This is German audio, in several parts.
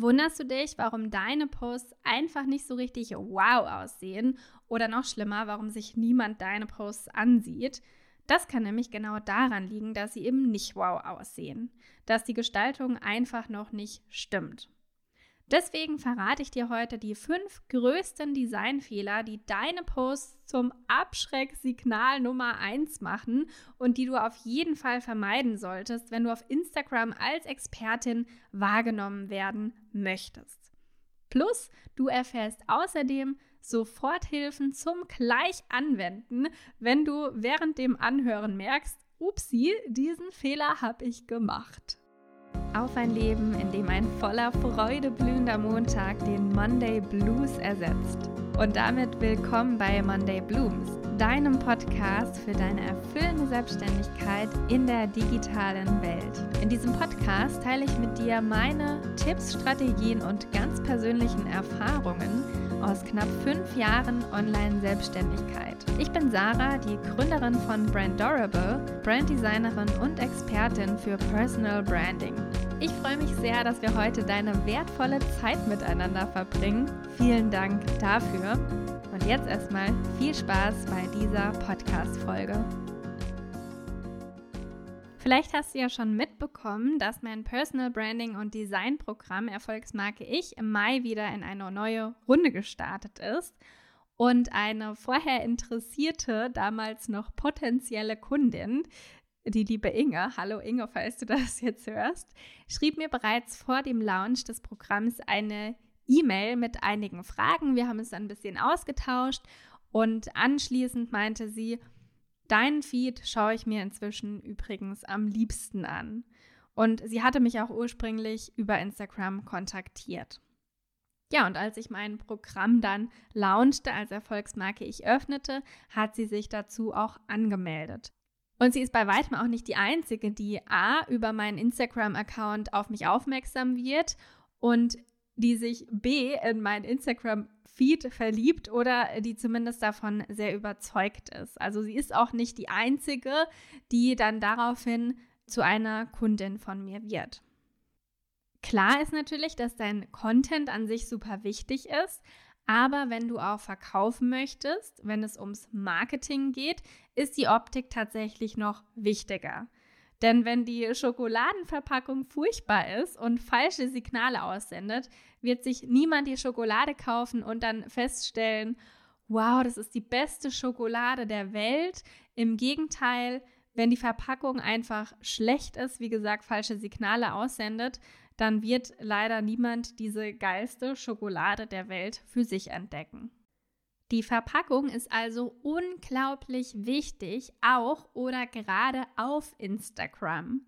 Wunderst du dich, warum deine Posts einfach nicht so richtig wow aussehen oder noch schlimmer, warum sich niemand deine Posts ansieht? Das kann nämlich genau daran liegen, dass sie eben nicht wow aussehen, dass die Gestaltung einfach noch nicht stimmt. Deswegen verrate ich dir heute die fünf größten Designfehler, die deine Posts zum Abschrecksignal Nummer eins machen und die du auf jeden Fall vermeiden solltest, wenn du auf Instagram als Expertin wahrgenommen werden möchtest. Plus, du erfährst außerdem Soforthilfen zum Gleichanwenden, wenn du während dem Anhören merkst, upsi, diesen Fehler habe ich gemacht. Auf ein Leben, in dem ein voller Freude blühender Montag den Monday Blues ersetzt. Und damit willkommen bei Monday Blooms, deinem Podcast für deine erfüllende Selbstständigkeit in der digitalen Welt. In diesem Podcast teile ich mit dir meine Tipps, Strategien und ganz persönlichen Erfahrungen aus knapp fünf Jahren Online-Selbstständigkeit. Ich bin Sarah, die Gründerin von Brand Durable, Branddesignerin und Expertin für Personal Branding. Ich freue mich sehr, dass wir heute deine wertvolle Zeit miteinander verbringen. Vielen Dank dafür. Und jetzt erstmal viel Spaß bei dieser Podcast-Folge. Vielleicht hast du ja schon mitbekommen, dass mein Personal Branding und Design Programm Erfolgsmarke Ich im Mai wieder in eine neue Runde gestartet ist. Und eine vorher interessierte, damals noch potenzielle Kundin, die liebe Inge, hallo Inge, falls du das jetzt hörst, schrieb mir bereits vor dem Launch des Programms eine E-Mail mit einigen Fragen. Wir haben es dann ein bisschen ausgetauscht und anschließend meinte sie, deinen Feed schaue ich mir inzwischen übrigens am liebsten an. Und sie hatte mich auch ursprünglich über Instagram kontaktiert. Ja, und als ich mein Programm dann launchte als Erfolgsmarke ich öffnete, hat sie sich dazu auch angemeldet. Und sie ist bei weitem auch nicht die Einzige, die A über meinen Instagram-Account auf mich aufmerksam wird und die sich B in meinen Instagram-Feed verliebt oder die zumindest davon sehr überzeugt ist. Also sie ist auch nicht die Einzige, die dann daraufhin zu einer Kundin von mir wird. Klar ist natürlich, dass dein Content an sich super wichtig ist, aber wenn du auch verkaufen möchtest, wenn es ums Marketing geht, ist die Optik tatsächlich noch wichtiger. Denn wenn die Schokoladenverpackung furchtbar ist und falsche Signale aussendet, wird sich niemand die Schokolade kaufen und dann feststellen, wow, das ist die beste Schokolade der Welt. Im Gegenteil, wenn die Verpackung einfach schlecht ist, wie gesagt, falsche Signale aussendet, dann wird leider niemand diese geilste Schokolade der Welt für sich entdecken. Die Verpackung ist also unglaublich wichtig, auch oder gerade auf Instagram.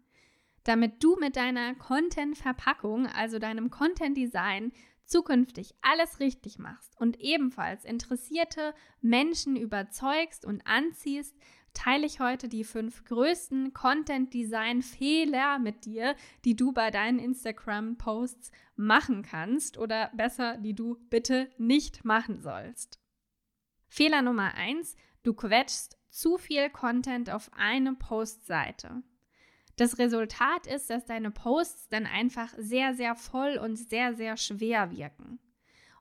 Damit du mit deiner Content-Verpackung, also deinem Content-Design, zukünftig alles richtig machst und ebenfalls interessierte Menschen überzeugst und anziehst, teile ich heute die fünf größten Content-Design-Fehler mit dir, die du bei deinen Instagram-Posts machen kannst oder besser, die du bitte nicht machen sollst. Fehler Nummer eins: Du quetschst zu viel Content auf eine Postseite. Das Resultat ist, dass deine Posts dann einfach sehr, sehr voll und sehr, sehr schwer wirken.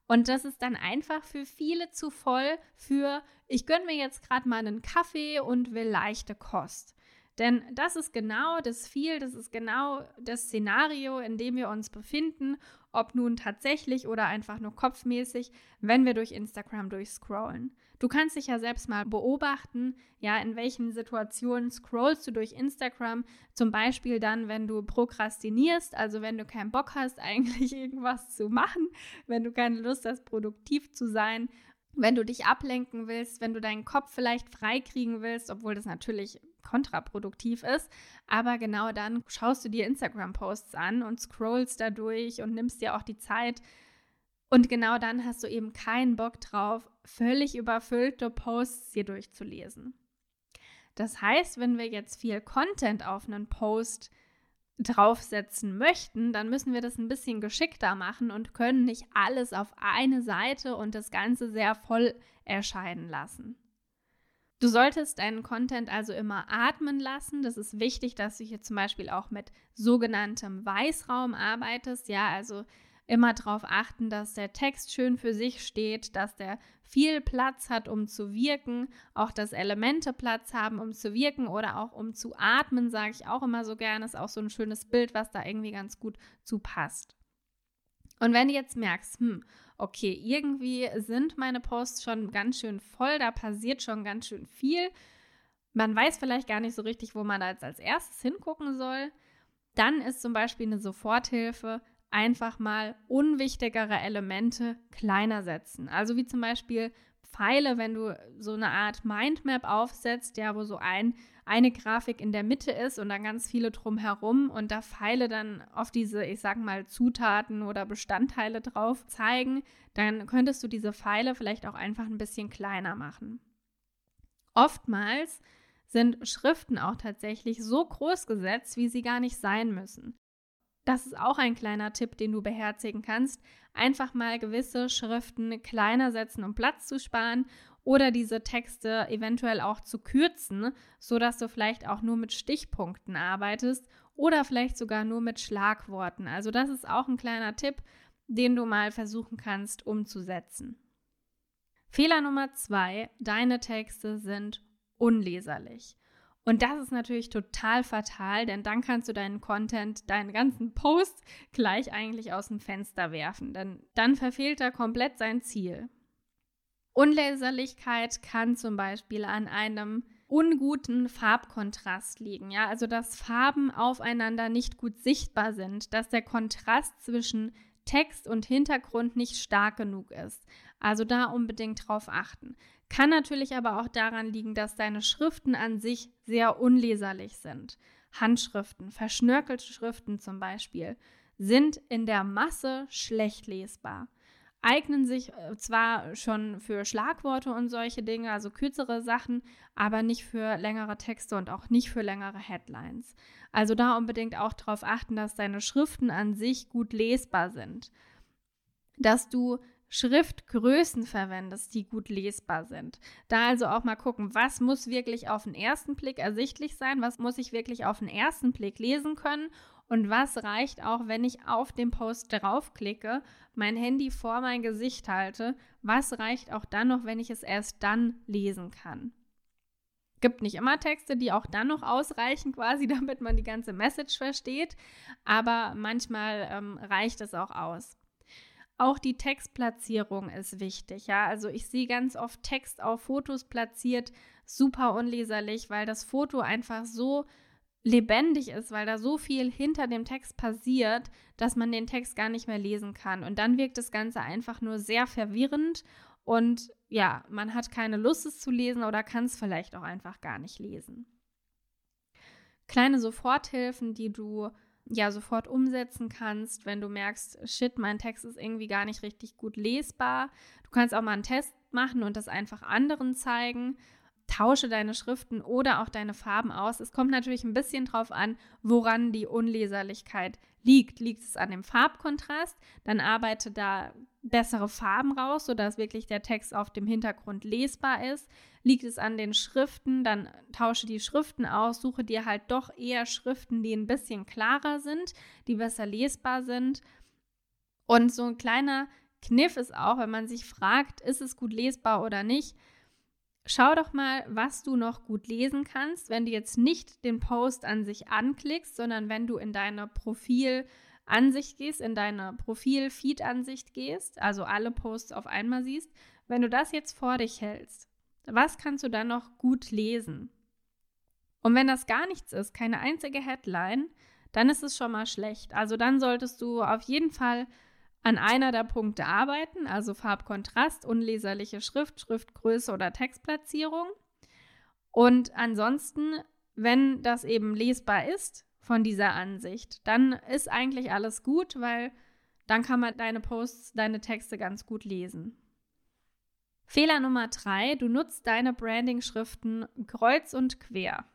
Und das ist dann einfach für viele zu voll für, ich gönne mir jetzt gerade mal einen Kaffee und will leichte Kost. Denn das ist genau das viel, das ist genau das Szenario, in dem wir uns befinden, ob nun tatsächlich oder einfach nur kopfmäßig, wenn wir durch Instagram durchscrollen. Du kannst dich ja selbst mal beobachten, ja, in welchen Situationen scrollst du durch Instagram, zum Beispiel dann, wenn du prokrastinierst, also wenn du keinen Bock hast, eigentlich irgendwas zu machen, wenn du keine Lust hast, produktiv zu sein wenn du dich ablenken willst, wenn du deinen Kopf vielleicht freikriegen willst, obwohl das natürlich kontraproduktiv ist. Aber genau dann schaust du dir Instagram-Posts an und scrollst da durch und nimmst dir auch die Zeit. Und genau dann hast du eben keinen Bock drauf, völlig überfüllte Posts hier durchzulesen. Das heißt, wenn wir jetzt viel Content auf einen Post draufsetzen möchten, dann müssen wir das ein bisschen geschickter machen und können nicht alles auf eine Seite und das Ganze sehr voll erscheinen lassen. Du solltest deinen Content also immer atmen lassen. Das ist wichtig, dass du hier zum Beispiel auch mit sogenanntem Weißraum arbeitest. Ja, also immer darauf achten, dass der Text schön für sich steht, dass der viel Platz hat, um zu wirken, auch dass Elemente Platz haben, um zu wirken oder auch um zu atmen, sage ich auch immer so gerne, ist auch so ein schönes Bild, was da irgendwie ganz gut zu passt. Und wenn du jetzt merkst, hm, okay, irgendwie sind meine Posts schon ganz schön voll, da passiert schon ganz schön viel, man weiß vielleicht gar nicht so richtig, wo man da jetzt als erstes hingucken soll, dann ist zum Beispiel eine Soforthilfe einfach mal unwichtigere Elemente kleiner setzen. Also wie zum Beispiel Pfeile, wenn du so eine Art Mindmap aufsetzt, ja, wo so ein, eine Grafik in der Mitte ist und dann ganz viele drumherum und da Pfeile dann auf diese, ich sag mal, Zutaten oder Bestandteile drauf zeigen, dann könntest du diese Pfeile vielleicht auch einfach ein bisschen kleiner machen. Oftmals sind Schriften auch tatsächlich so groß gesetzt, wie sie gar nicht sein müssen. Das ist auch ein kleiner Tipp, den du beherzigen kannst. Einfach mal gewisse Schriften kleiner setzen, um Platz zu sparen oder diese Texte eventuell auch zu kürzen, sodass du vielleicht auch nur mit Stichpunkten arbeitest oder vielleicht sogar nur mit Schlagworten. Also das ist auch ein kleiner Tipp, den du mal versuchen kannst umzusetzen. Fehler Nummer zwei, deine Texte sind unleserlich. Und das ist natürlich total fatal, denn dann kannst du deinen Content, deinen ganzen Post gleich eigentlich aus dem Fenster werfen, denn dann verfehlt er komplett sein Ziel. Unleserlichkeit kann zum Beispiel an einem unguten Farbkontrast liegen, ja, also dass Farben aufeinander nicht gut sichtbar sind, dass der Kontrast zwischen Text und Hintergrund nicht stark genug ist. Also da unbedingt drauf achten. Kann natürlich aber auch daran liegen, dass deine Schriften an sich sehr unleserlich sind. Handschriften, verschnörkelte Schriften zum Beispiel, sind in der Masse schlecht lesbar. Eignen sich äh, zwar schon für Schlagworte und solche Dinge, also kürzere Sachen, aber nicht für längere Texte und auch nicht für längere Headlines. Also da unbedingt auch darauf achten, dass deine Schriften an sich gut lesbar sind. Dass du Schriftgrößen verwendest, die gut lesbar sind. Da also auch mal gucken, was muss wirklich auf den ersten Blick ersichtlich sein, was muss ich wirklich auf den ersten Blick lesen können und was reicht auch, wenn ich auf den Post draufklicke, mein Handy vor mein Gesicht halte, was reicht auch dann noch, wenn ich es erst dann lesen kann. Gibt nicht immer Texte, die auch dann noch ausreichen, quasi, damit man die ganze Message versteht, aber manchmal ähm, reicht es auch aus. Auch die Textplatzierung ist wichtig, ja. Also ich sehe ganz oft Text auf Fotos platziert, super unleserlich, weil das Foto einfach so lebendig ist, weil da so viel hinter dem Text passiert, dass man den Text gar nicht mehr lesen kann. Und dann wirkt das Ganze einfach nur sehr verwirrend und ja, man hat keine Lust, es zu lesen oder kann es vielleicht auch einfach gar nicht lesen. Kleine Soforthilfen, die du ja sofort umsetzen kannst, wenn du merkst, shit, mein Text ist irgendwie gar nicht richtig gut lesbar. Du kannst auch mal einen Test machen und das einfach anderen zeigen. Tausche deine Schriften oder auch deine Farben aus. Es kommt natürlich ein bisschen drauf an, woran die Unleserlichkeit liegt. Liegt es an dem Farbkontrast? Dann arbeite da bessere Farben raus, sodass wirklich der Text auf dem Hintergrund lesbar ist. Liegt es an den Schriften, dann tausche die Schriften aus, suche dir halt doch eher Schriften, die ein bisschen klarer sind, die besser lesbar sind. Und so ein kleiner Kniff ist auch, wenn man sich fragt, ist es gut lesbar oder nicht, Schau doch mal, was du noch gut lesen kannst, wenn du jetzt nicht den Post an sich anklickst, sondern wenn du in deine Profilansicht gehst, in deine Profil-Feed-Ansicht gehst, also alle Posts auf einmal siehst. Wenn du das jetzt vor dich hältst, was kannst du dann noch gut lesen? Und wenn das gar nichts ist, keine einzige Headline, dann ist es schon mal schlecht. Also dann solltest du auf jeden Fall an einer der Punkte arbeiten, also Farbkontrast, unleserliche Schrift, Schriftgröße oder Textplatzierung. Und ansonsten, wenn das eben lesbar ist von dieser Ansicht, dann ist eigentlich alles gut, weil dann kann man deine Posts, deine Texte ganz gut lesen. Fehler Nummer drei, du nutzt deine Branding-Schriften kreuz und quer.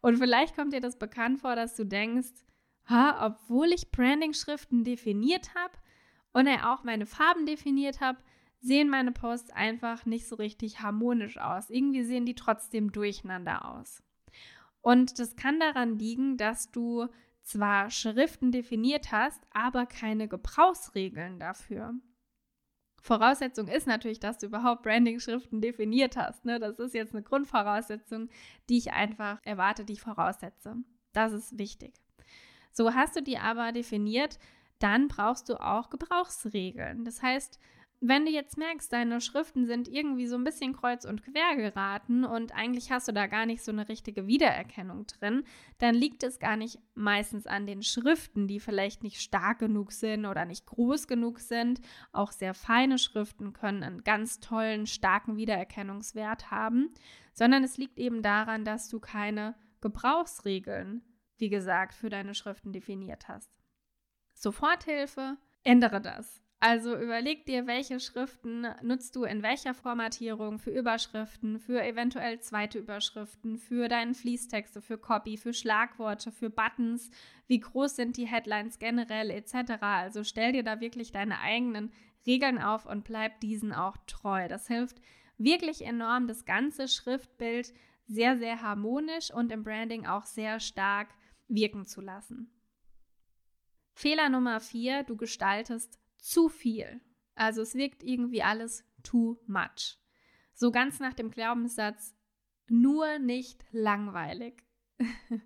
Und vielleicht kommt dir das bekannt vor, dass du denkst, ha, obwohl ich Branding-Schriften definiert habe und auch meine Farben definiert habe, sehen meine Posts einfach nicht so richtig harmonisch aus. Irgendwie sehen die trotzdem durcheinander aus. Und das kann daran liegen, dass du zwar Schriften definiert hast, aber keine Gebrauchsregeln dafür. Voraussetzung ist natürlich, dass du überhaupt Branding-Schriften definiert hast. Ne? Das ist jetzt eine Grundvoraussetzung, die ich einfach erwarte, die ich voraussetze. Das ist wichtig. So hast du die aber definiert, dann brauchst du auch Gebrauchsregeln. Das heißt, wenn du jetzt merkst, deine Schriften sind irgendwie so ein bisschen kreuz und quer geraten und eigentlich hast du da gar nicht so eine richtige Wiedererkennung drin, dann liegt es gar nicht meistens an den Schriften, die vielleicht nicht stark genug sind oder nicht groß genug sind. Auch sehr feine Schriften können einen ganz tollen, starken Wiedererkennungswert haben, sondern es liegt eben daran, dass du keine Gebrauchsregeln, wie gesagt, für deine Schriften definiert hast. Soforthilfe, ändere das. Also überleg dir, welche Schriften nutzt du in welcher Formatierung für Überschriften, für eventuell zweite Überschriften, für deinen Fließtexte, für Copy, für Schlagworte, für Buttons, wie groß sind die Headlines generell etc. Also stell dir da wirklich deine eigenen Regeln auf und bleib diesen auch treu. Das hilft wirklich enorm, das ganze Schriftbild sehr, sehr harmonisch und im Branding auch sehr stark wirken zu lassen. Fehler Nummer vier, du gestaltest zu viel. Also es wirkt irgendwie alles too much. So ganz nach dem Glaubenssatz, nur nicht langweilig.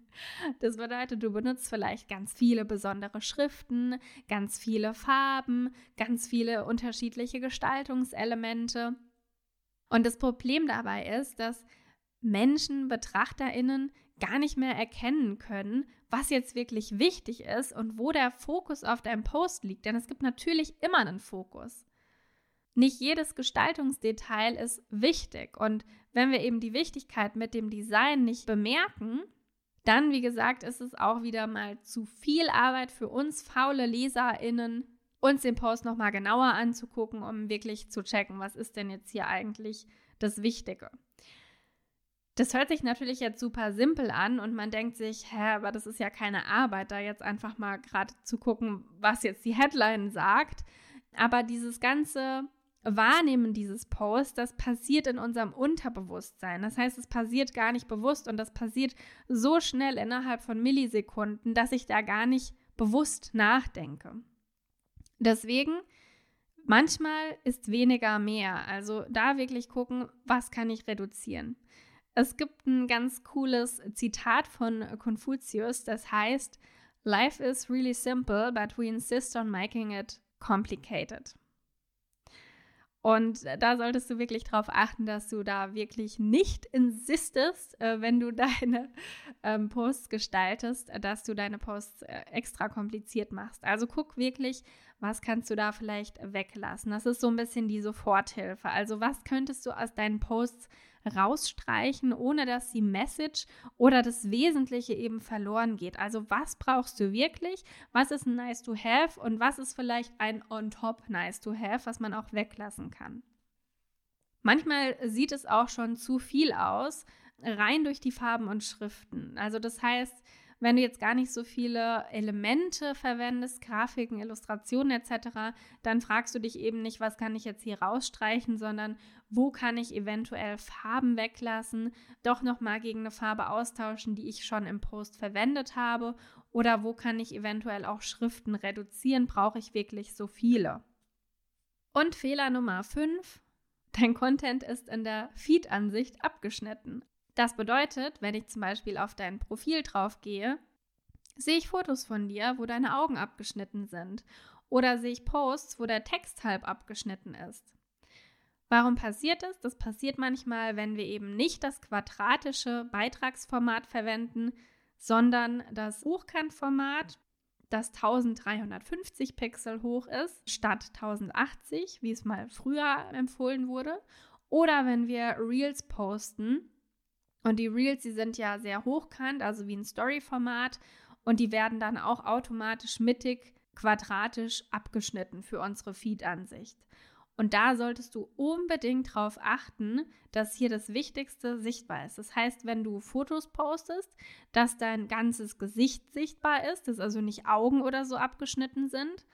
Das bedeutet, du benutzt vielleicht ganz viele besondere Schriften, ganz viele Farben, ganz viele unterschiedliche Gestaltungselemente. Und das Problem dabei ist, dass Menschen, Betrachterinnen gar nicht mehr erkennen können, was jetzt wirklich wichtig ist und wo der Fokus auf deinem Post liegt. Denn es gibt natürlich immer einen Fokus. Nicht jedes Gestaltungsdetail ist wichtig. Und wenn wir eben die Wichtigkeit mit dem Design nicht bemerken, dann, wie gesagt, ist es auch wieder mal zu viel Arbeit für uns faule LeserInnen, uns den Post nochmal genauer anzugucken, um wirklich zu checken, was ist denn jetzt hier eigentlich das Wichtige. Das hört sich natürlich jetzt super simpel an und man denkt sich, hä, aber das ist ja keine Arbeit, da jetzt einfach mal gerade zu gucken, was jetzt die Headline sagt. Aber dieses ganze Wahrnehmen dieses Posts, das passiert in unserem Unterbewusstsein. Das heißt, es passiert gar nicht bewusst und das passiert so schnell innerhalb von Millisekunden, dass ich da gar nicht bewusst nachdenke. Deswegen, manchmal ist weniger mehr. Also da wirklich gucken, was kann ich reduzieren. Es gibt ein ganz cooles Zitat von Konfuzius, das heißt, Life is really simple, but we insist on making it complicated. Und da solltest du wirklich darauf achten, dass du da wirklich nicht insistest, äh, wenn du deine ähm, Posts gestaltest, dass du deine Posts äh, extra kompliziert machst. Also guck wirklich, was kannst du da vielleicht weglassen. Das ist so ein bisschen die Soforthilfe. Also was könntest du aus deinen Posts rausstreichen, ohne dass die Message oder das Wesentliche eben verloren geht. Also was brauchst du wirklich? Was ist ein nice to have und was ist vielleicht ein on top nice to have, was man auch weglassen kann? Manchmal sieht es auch schon zu viel aus, rein durch die Farben und Schriften. Also das heißt, wenn du jetzt gar nicht so viele Elemente verwendest, Grafiken, Illustrationen etc., dann fragst du dich eben nicht, was kann ich jetzt hier rausstreichen, sondern wo kann ich eventuell Farben weglassen, doch nochmal gegen eine Farbe austauschen, die ich schon im Post verwendet habe oder wo kann ich eventuell auch Schriften reduzieren, brauche ich wirklich so viele. Und Fehler Nummer 5, dein Content ist in der Feed-Ansicht abgeschnitten. Das bedeutet, wenn ich zum Beispiel auf dein Profil drauf gehe, sehe ich Fotos von dir, wo deine Augen abgeschnitten sind. Oder sehe ich Posts, wo der Text halb abgeschnitten ist. Warum passiert das? Das passiert manchmal, wenn wir eben nicht das quadratische Beitragsformat verwenden, sondern das Hochkantformat, das 1350 Pixel hoch ist, statt 1080, wie es mal früher empfohlen wurde. Oder wenn wir Reels posten, und die Reels, die sind ja sehr hochkant, also wie ein Story-Format. Und die werden dann auch automatisch mittig, quadratisch abgeschnitten für unsere Feed-Ansicht. Und da solltest du unbedingt darauf achten, dass hier das Wichtigste sichtbar ist. Das heißt, wenn du Fotos postest, dass dein ganzes Gesicht sichtbar ist, dass also nicht Augen oder so abgeschnitten sind.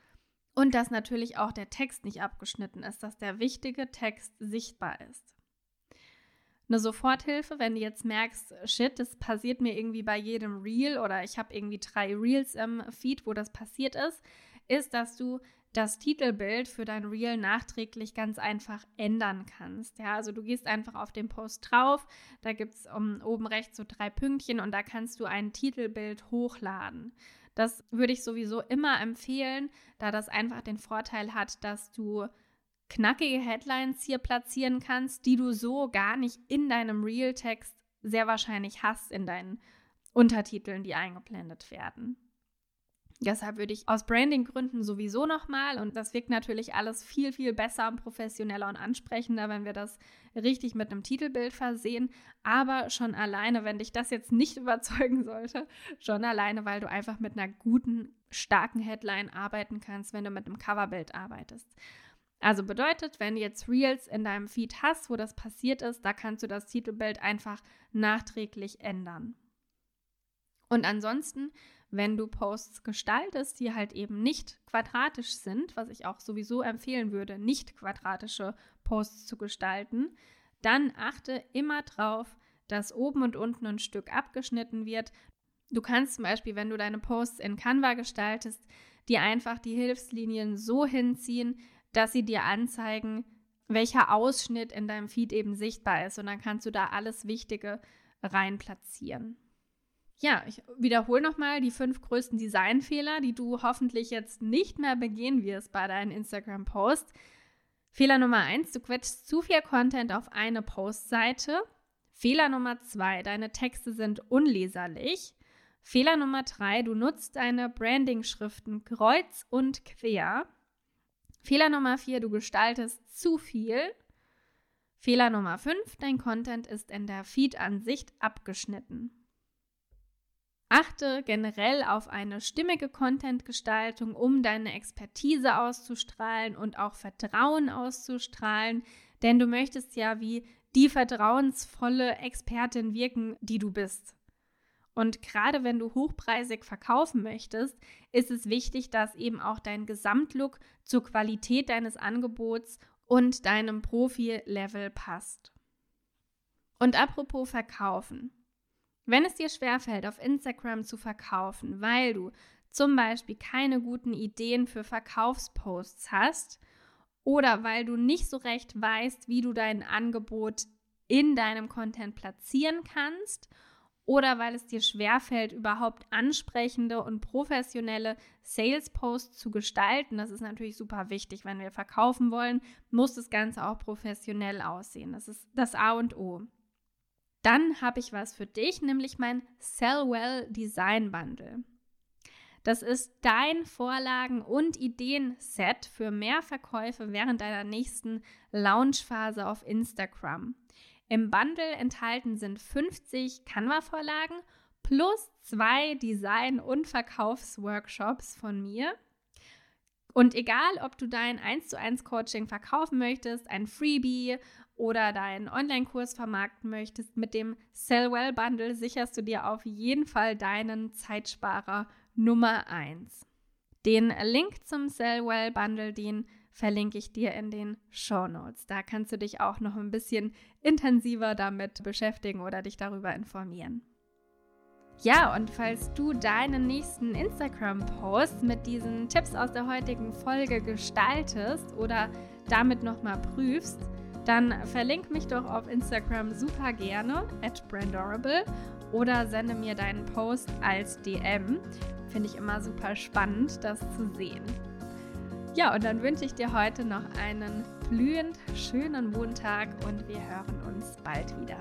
Und dass natürlich auch der Text nicht abgeschnitten ist, dass der wichtige Text sichtbar ist. Eine Soforthilfe, wenn du jetzt merkst, shit, das passiert mir irgendwie bei jedem Reel oder ich habe irgendwie drei Reels im Feed, wo das passiert ist, ist, dass du das Titelbild für dein Reel nachträglich ganz einfach ändern kannst. Ja, also du gehst einfach auf den Post drauf, da gibt es um, oben rechts so drei Pünktchen und da kannst du ein Titelbild hochladen. Das würde ich sowieso immer empfehlen, da das einfach den Vorteil hat, dass du knackige Headlines hier platzieren kannst, die du so gar nicht in deinem Reel-Text sehr wahrscheinlich hast in deinen Untertiteln, die eingeblendet werden. Deshalb würde ich aus Branding-Gründen sowieso nochmal, und das wirkt natürlich alles viel, viel besser und professioneller und ansprechender, wenn wir das richtig mit einem Titelbild versehen. Aber schon alleine, wenn dich das jetzt nicht überzeugen sollte, schon alleine, weil du einfach mit einer guten, starken Headline arbeiten kannst, wenn du mit einem Coverbild arbeitest. Also bedeutet, wenn du jetzt Reels in deinem Feed hast, wo das passiert ist, da kannst du das Titelbild einfach nachträglich ändern. Und ansonsten, wenn du Posts gestaltest, die halt eben nicht quadratisch sind, was ich auch sowieso empfehlen würde, nicht quadratische Posts zu gestalten, dann achte immer drauf, dass oben und unten ein Stück abgeschnitten wird. Du kannst zum Beispiel, wenn du deine Posts in Canva gestaltest, dir einfach die Hilfslinien so hinziehen, dass sie dir anzeigen, welcher Ausschnitt in deinem Feed eben sichtbar ist. Und dann kannst du da alles Wichtige rein platzieren. Ja, ich wiederhole nochmal die fünf größten Designfehler, die du hoffentlich jetzt nicht mehr begehen wirst bei deinen Instagram-Posts. Fehler Nummer eins, du quetschst zu viel Content auf eine Postseite. Fehler Nummer zwei, deine Texte sind unleserlich. Fehler Nummer drei, du nutzt deine Branding-Schriften kreuz und quer. Fehler Nummer 4, du gestaltest zu viel. Fehler Nummer 5, dein Content ist in der Feed-Ansicht abgeschnitten. Achte generell auf eine stimmige Content-Gestaltung, um deine Expertise auszustrahlen und auch Vertrauen auszustrahlen, denn du möchtest ja wie die vertrauensvolle Expertin wirken, die du bist. Und gerade wenn du hochpreisig verkaufen möchtest, ist es wichtig, dass eben auch dein Gesamtlook zur Qualität deines Angebots und deinem Profi-Level passt. Und apropos Verkaufen. Wenn es dir schwerfällt, auf Instagram zu verkaufen, weil du zum Beispiel keine guten Ideen für Verkaufsposts hast oder weil du nicht so recht weißt, wie du dein Angebot in deinem Content platzieren kannst oder weil es dir schwerfällt, überhaupt ansprechende und professionelle Sales-Posts zu gestalten. Das ist natürlich super wichtig. Wenn wir verkaufen wollen, muss das Ganze auch professionell aussehen. Das ist das A und O. Dann habe ich was für dich, nämlich mein Sellwell Design Bundle. Das ist dein Vorlagen- und Ideen-Set für mehr Verkäufe während deiner nächsten Launchphase auf Instagram. Im Bundle enthalten sind 50 Canva-Vorlagen plus zwei Design- und Verkaufsworkshops von mir. Und egal, ob du dein 1 zu 1 Coaching verkaufen möchtest, ein Freebie oder deinen Online-Kurs vermarkten möchtest, mit dem Sellwell Bundle sicherst du dir auf jeden Fall deinen Zeitsparer Nummer 1. Den Link zum Sellwell Bundle, den verlinke ich dir in den Show Notes. Da kannst du dich auch noch ein bisschen intensiver damit beschäftigen oder dich darüber informieren. Ja, und falls du deinen nächsten Instagram-Post mit diesen Tipps aus der heutigen Folge gestaltest oder damit nochmal prüfst, dann verlink mich doch auf Instagram super gerne at brandorable oder sende mir deinen Post als DM. Finde ich immer super spannend, das zu sehen. Ja, und dann wünsche ich dir heute noch einen blühend schönen Montag und wir hören uns bald wieder.